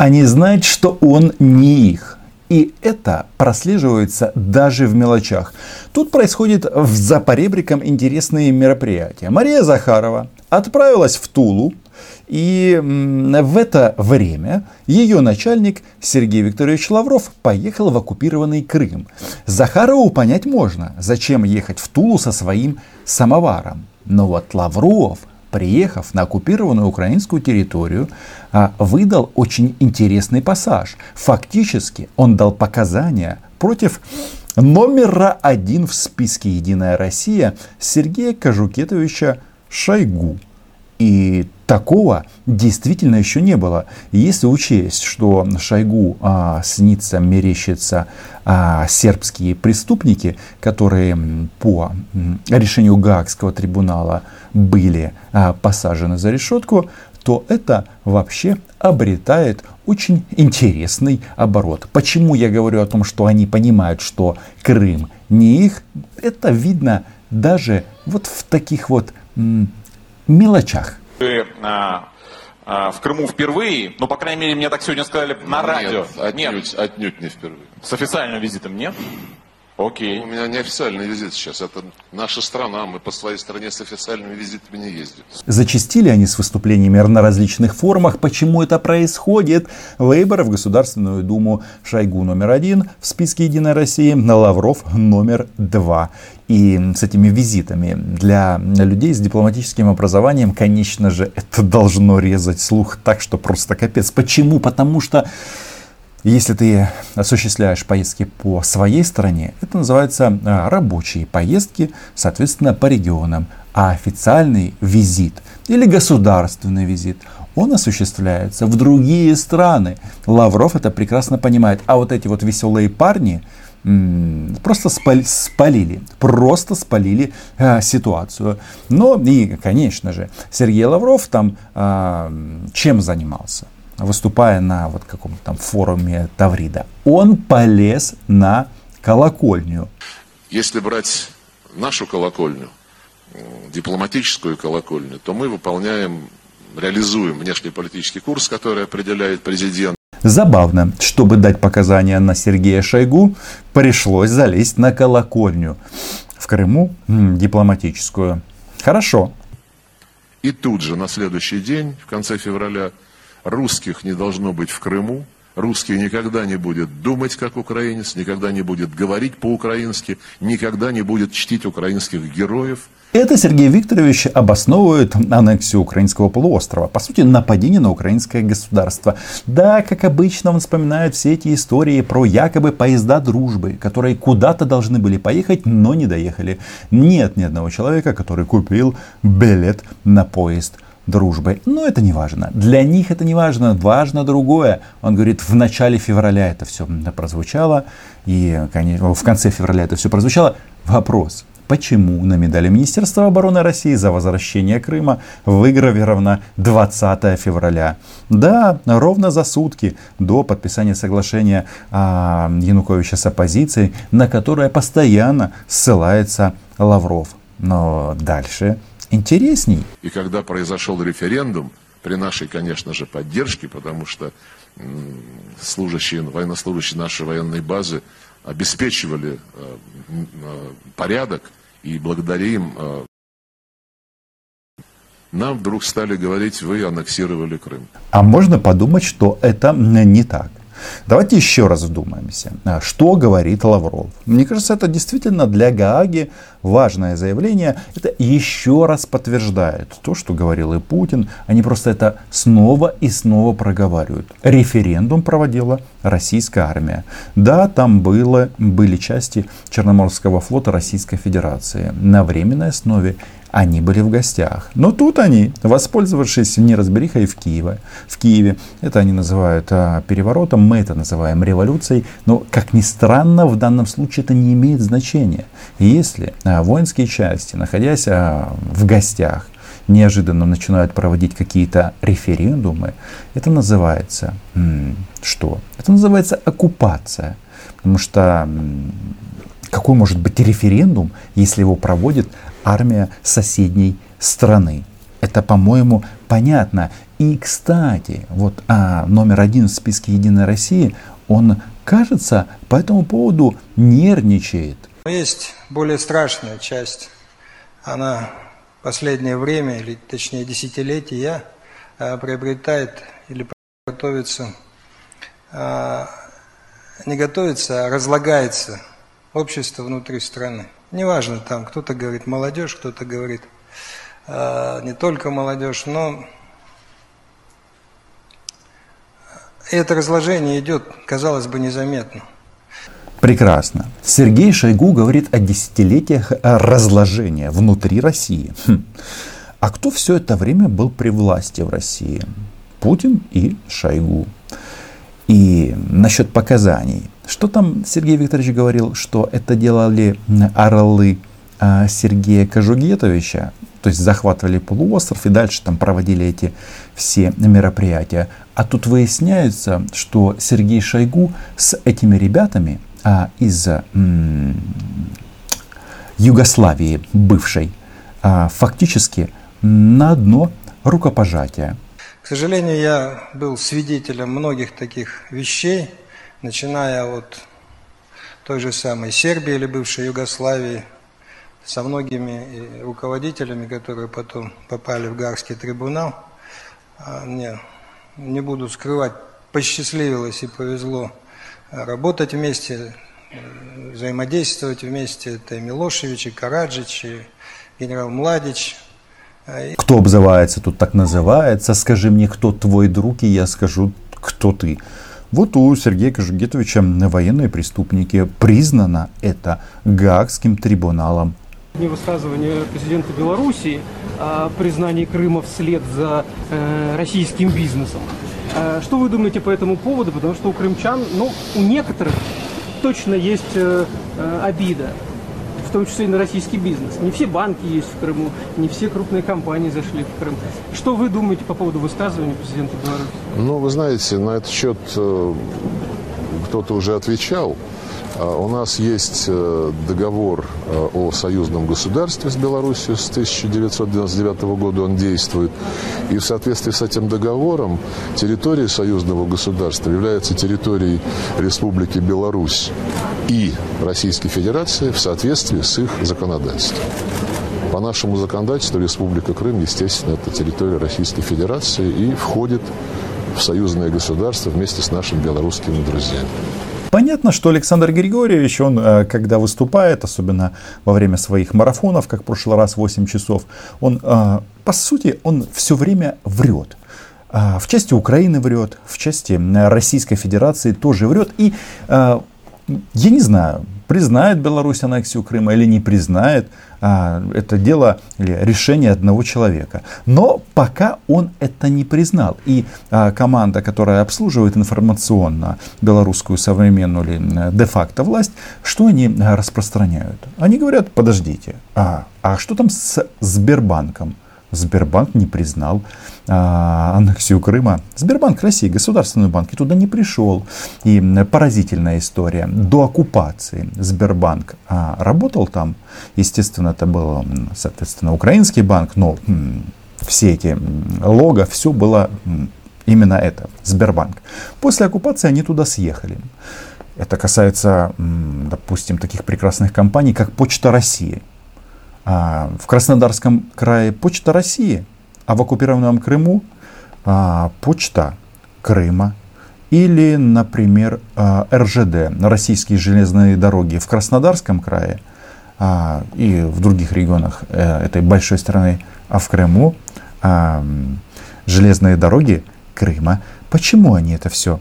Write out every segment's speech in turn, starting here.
Они знают, что он не их. И это прослеживается даже в мелочах. Тут происходит в Запоребриком интересные мероприятия. Мария Захарова отправилась в Тулу, и в это время ее начальник Сергей Викторович Лавров поехал в оккупированный Крым. Захарову понять можно, зачем ехать в Тулу со своим самоваром. Но вот Лавров приехав на оккупированную украинскую территорию, а, выдал очень интересный пассаж. Фактически он дал показания против номера один в списке «Единая Россия» Сергея Кожукетовича Шойгу. И такого действительно еще не было. Если учесть, что Шойгу а, снится, мерещится а, сербские преступники, которые по решению Гаагского трибунала были а, посажены за решетку, то это вообще обретает очень интересный оборот. Почему я говорю о том, что они понимают, что Крым не их, это видно даже вот в таких вот мелочах. А, а, в Крыму впервые, ну, по крайней мере, мне так сегодня сказали на радио. Нет, отнюдь, нет. отнюдь не впервые. С официальным визитом нет? Окей. У меня неофициальный визит сейчас. Это наша страна. Мы по своей стране с официальными визитами не ездим. Зачастили они с выступлениями на различных форумах. Почему это происходит? Выборы в Государственную Думу Шойгу номер один в списке Единой России, на Лавров номер два. И с этими визитами для людей с дипломатическим образованием, конечно же, это должно резать слух так, что просто капец. Почему? Потому что если ты осуществляешь поездки по своей стране, это называется а, рабочие поездки, соответственно, по регионам. А официальный визит или государственный визит, он осуществляется в другие страны. Лавров это прекрасно понимает. А вот эти вот веселые парни, просто спалили, просто спалили э, ситуацию. Но и, конечно же, Сергей Лавров там э, чем занимался? Выступая на вот каком-то там форуме Таврида, он полез на колокольню. Если брать нашу колокольню, дипломатическую колокольню, то мы выполняем, реализуем внешнеполитический курс, который определяет президент. Забавно, чтобы дать показания на Сергея Шойгу, пришлось залезть на колокольню. В Крыму дипломатическую. Хорошо. И тут же на следующий день, в конце февраля, русских не должно быть в Крыму, русский никогда не будет думать как украинец, никогда не будет говорить по-украински, никогда не будет чтить украинских героев. Это Сергей Викторович обосновывает аннексию украинского полуострова. По сути, нападение на украинское государство. Да, как обычно, он вспоминает все эти истории про якобы поезда дружбы, которые куда-то должны были поехать, но не доехали. Нет ни одного человека, который купил билет на поезд дружбой. Но это не важно. Для них это не важно. Важно другое. Он говорит, в начале февраля это все прозвучало. И конечно, в конце февраля это все прозвучало. Вопрос. Почему на медали Министерства обороны России за возвращение Крыма выгравировано 20 февраля? Да, ровно за сутки до подписания соглашения а, Януковича с оппозицией, на которое постоянно ссылается Лавров. Но дальше интересней. И когда произошел референдум, при нашей, конечно же, поддержке, потому что служащие, военнослужащие нашей военной базы обеспечивали э, э, порядок, и благодаря им э, нам вдруг стали говорить, вы аннексировали Крым. А можно подумать, что это не так. Давайте еще раз вдумаемся, а, что говорит Лавров. Мне кажется, это действительно для Гааги важное заявление. Это еще раз подтверждает то, что говорил и Путин. Они просто это снова и снова проговаривают. Референдум проводила российская армия. Да, там было, были части Черноморского флота Российской Федерации на временной основе они были в гостях. Но тут они, воспользовавшись неразберихой в Киеве, в Киеве, это они называют а, переворотом, мы это называем революцией, но, как ни странно, в данном случае это не имеет значения. Если а, воинские части, находясь а, в гостях, неожиданно начинают проводить какие-то референдумы, это называется что? Это называется оккупация. Потому что какой может быть референдум, если его проводит армия соседней страны. Это, по-моему, понятно. И, кстати, вот а, номер один в списке Единой России, он, кажется, по этому поводу нервничает. Есть более страшная часть. Она последнее время, или точнее десятилетия, а, приобретает или готовится, а, не готовится, а разлагается общество внутри страны. Неважно, там кто-то говорит молодежь, кто-то говорит не только молодежь, но это разложение идет, казалось бы, незаметно. Прекрасно. Сергей Шойгу говорит о десятилетиях разложения внутри России. Хм. А кто все это время был при власти в России? Путин и Шойгу. И насчет показаний. Что там Сергей Викторович говорил, что это делали орлы а, Сергея Кожугетовича, то есть захватывали полуостров и дальше там проводили эти все мероприятия. А тут выясняется, что Сергей Шойгу с этими ребятами а, из м, Югославии бывшей а, фактически на одно рукопожатие. К сожалению, я был свидетелем многих таких вещей, начиная от той же самой Сербии или бывшей Югославии, со многими руководителями, которые потом попали в Гарский трибунал. А мне, не буду скрывать, посчастливилось и повезло работать вместе, взаимодействовать вместе. Это и Милошевич, и Караджич, и генерал Младич. Кто обзывается, тут так называется. Скажи мне, кто твой друг, и я скажу, кто ты. Вот у Сергея Кожугетовича военные преступники. Признано это Гаагским трибуналом не высказывание президента Белоруссии о признании Крыма вслед за э, российским бизнесом. Э, что вы думаете по этому поводу? Потому что у крымчан, ну, у некоторых точно есть э, э, обида, в том числе и на российский бизнес. Не все банки есть в Крыму, не все крупные компании зашли в Крым. Что вы думаете по поводу высказывания президента Беларуси? Ну, вы знаете, на этот счет э, кто-то уже отвечал. А, у нас есть э, договор э, о союзном государстве с Беларусью с 1999 года, он действует. И в соответствии с этим договором территория союзного государства является территорией Республики Беларусь и Российской Федерации в соответствии с их законодательством. По нашему законодательству Республика Крым, естественно, это территория Российской Федерации и входит в союзное государство вместе с нашими белорусскими друзьями. Понятно, что Александр Григорьевич, он, э, когда выступает, особенно во время своих марафонов, как в прошлый раз 8 часов, он, э, по сути, он все время врет. А, в части Украины врет, в части Российской Федерации тоже врет. И э, я не знаю, признает Беларусь аннексию Крыма или не признает, а, это дело или решение одного человека. Но пока он это не признал. И а, команда, которая обслуживает информационно белорусскую современную или де-факто власть, что они распространяют? Они говорят, подождите, а, а что там с Сбербанком? Сбербанк не признал а, аннексию Крыма. Сбербанк России, государственный банк, и туда не пришел. И поразительная история. До оккупации Сбербанк а, работал там. Естественно, это был, соответственно, украинский банк, но м, все эти лого, все было м, именно это, Сбербанк. После оккупации они туда съехали. Это касается, допустим, таких прекрасных компаний, как Почта России. А, в Краснодарском крае Почта России, а в оккупированном Крыму а, Почта Крыма. Или, например, а, РЖД, Российские железные дороги в Краснодарском крае и в других регионах э, этой большой страны, а в Крыму железные дороги Крыма. Почему они это все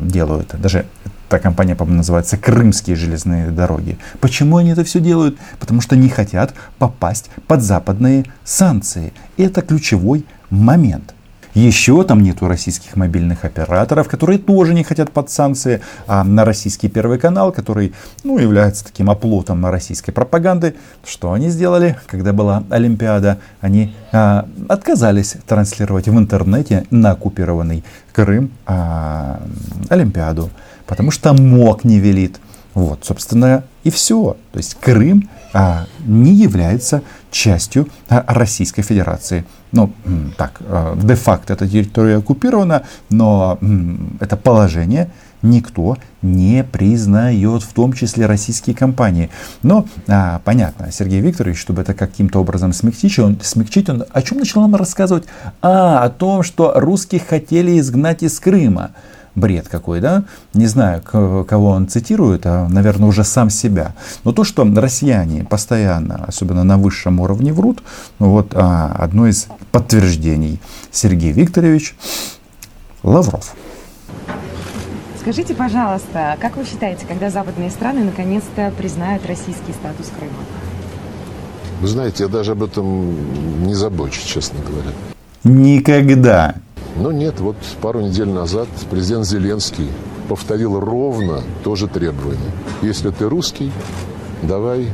делают? Даже та компания, по-моему, называется Крымские железные дороги. Почему они это все делают? Потому что не хотят попасть под западные санкции. Это ключевой момент. Еще там нету российских мобильных операторов, которые тоже не хотят под санкции, а на российский первый канал, который ну, является таким оплотом российской пропаганды, что они сделали, когда была Олимпиада? Они а, отказались транслировать в интернете на оккупированный Крым а, Олимпиаду потому что МОК не велит. Вот, собственно, и все. То есть Крым а, не является частью а, Российской Федерации. Ну, так, а, де-факто эта территория оккупирована, но это положение никто не признает, в том числе российские компании. Но, а, понятно, Сергей Викторович, чтобы это каким-то образом смягчить, он, смягчить, он о чем начал нам рассказывать? А, о том, что русских хотели изгнать из Крыма бред какой, да? Не знаю, кого он цитирует, а, наверное, уже сам себя. Но то, что россияне постоянно, особенно на высшем уровне, врут, ну вот а, одно из подтверждений. Сергей Викторович Лавров. Скажите, пожалуйста, как вы считаете, когда западные страны наконец-то признают российский статус Крыма? Вы знаете, я даже об этом не забочусь, честно говоря. Никогда. Но нет, вот пару недель назад президент Зеленский повторил ровно то же требование. Если ты русский, давай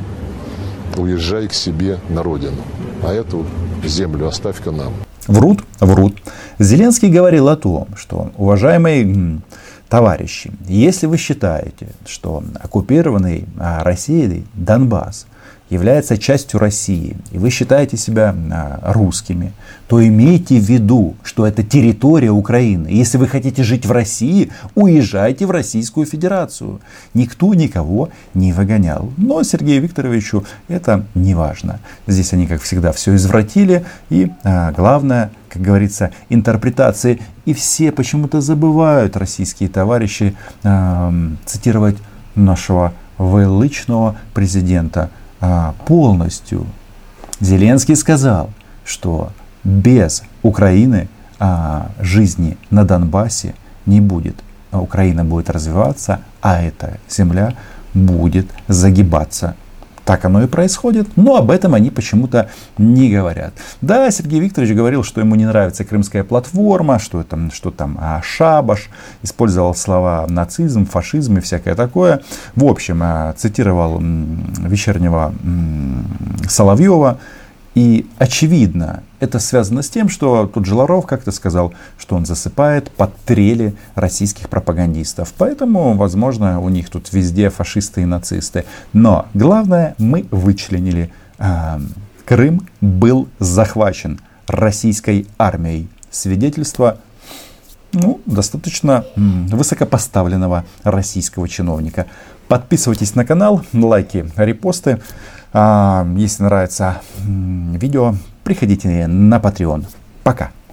уезжай к себе на родину. А эту землю оставь-ка нам. Врут, врут. Зеленский говорил о том, что, уважаемые товарищи, если вы считаете, что оккупированный а, Россией Донбасс является частью России, и вы считаете себя а, русскими, то имейте в виду, что это территория Украины. Если вы хотите жить в России, уезжайте в Российскую Федерацию. Никто никого не выгонял. Но Сергею Викторовичу это не важно. Здесь они, как всегда, все извратили. И а, главное, как говорится, интерпретации. И все почему-то забывают, российские товарищи, цитировать нашего величного президента полностью. Зеленский сказал, что без Украины а, жизни на Донбассе не будет. А Украина будет развиваться, а эта земля будет загибаться так оно и происходит, но об этом они почему-то не говорят. Да, Сергей Викторович говорил, что ему не нравится крымская платформа, что, это, что там а, шабаш, использовал слова нацизм, фашизм и всякое такое. В общем, а, цитировал вечернего Соловьева, и очевидно, это связано с тем, что тут Жиларов как-то сказал, что он засыпает под трели российских пропагандистов. Поэтому, возможно, у них тут везде фашисты и нацисты. Но главное, мы вычленили. Э, Крым был захвачен российской армией. Свидетельство ну, достаточно высокопоставленного российского чиновника. Подписывайтесь на канал, лайки, репосты. А, если нравится видео, приходите на Patreon. Пока.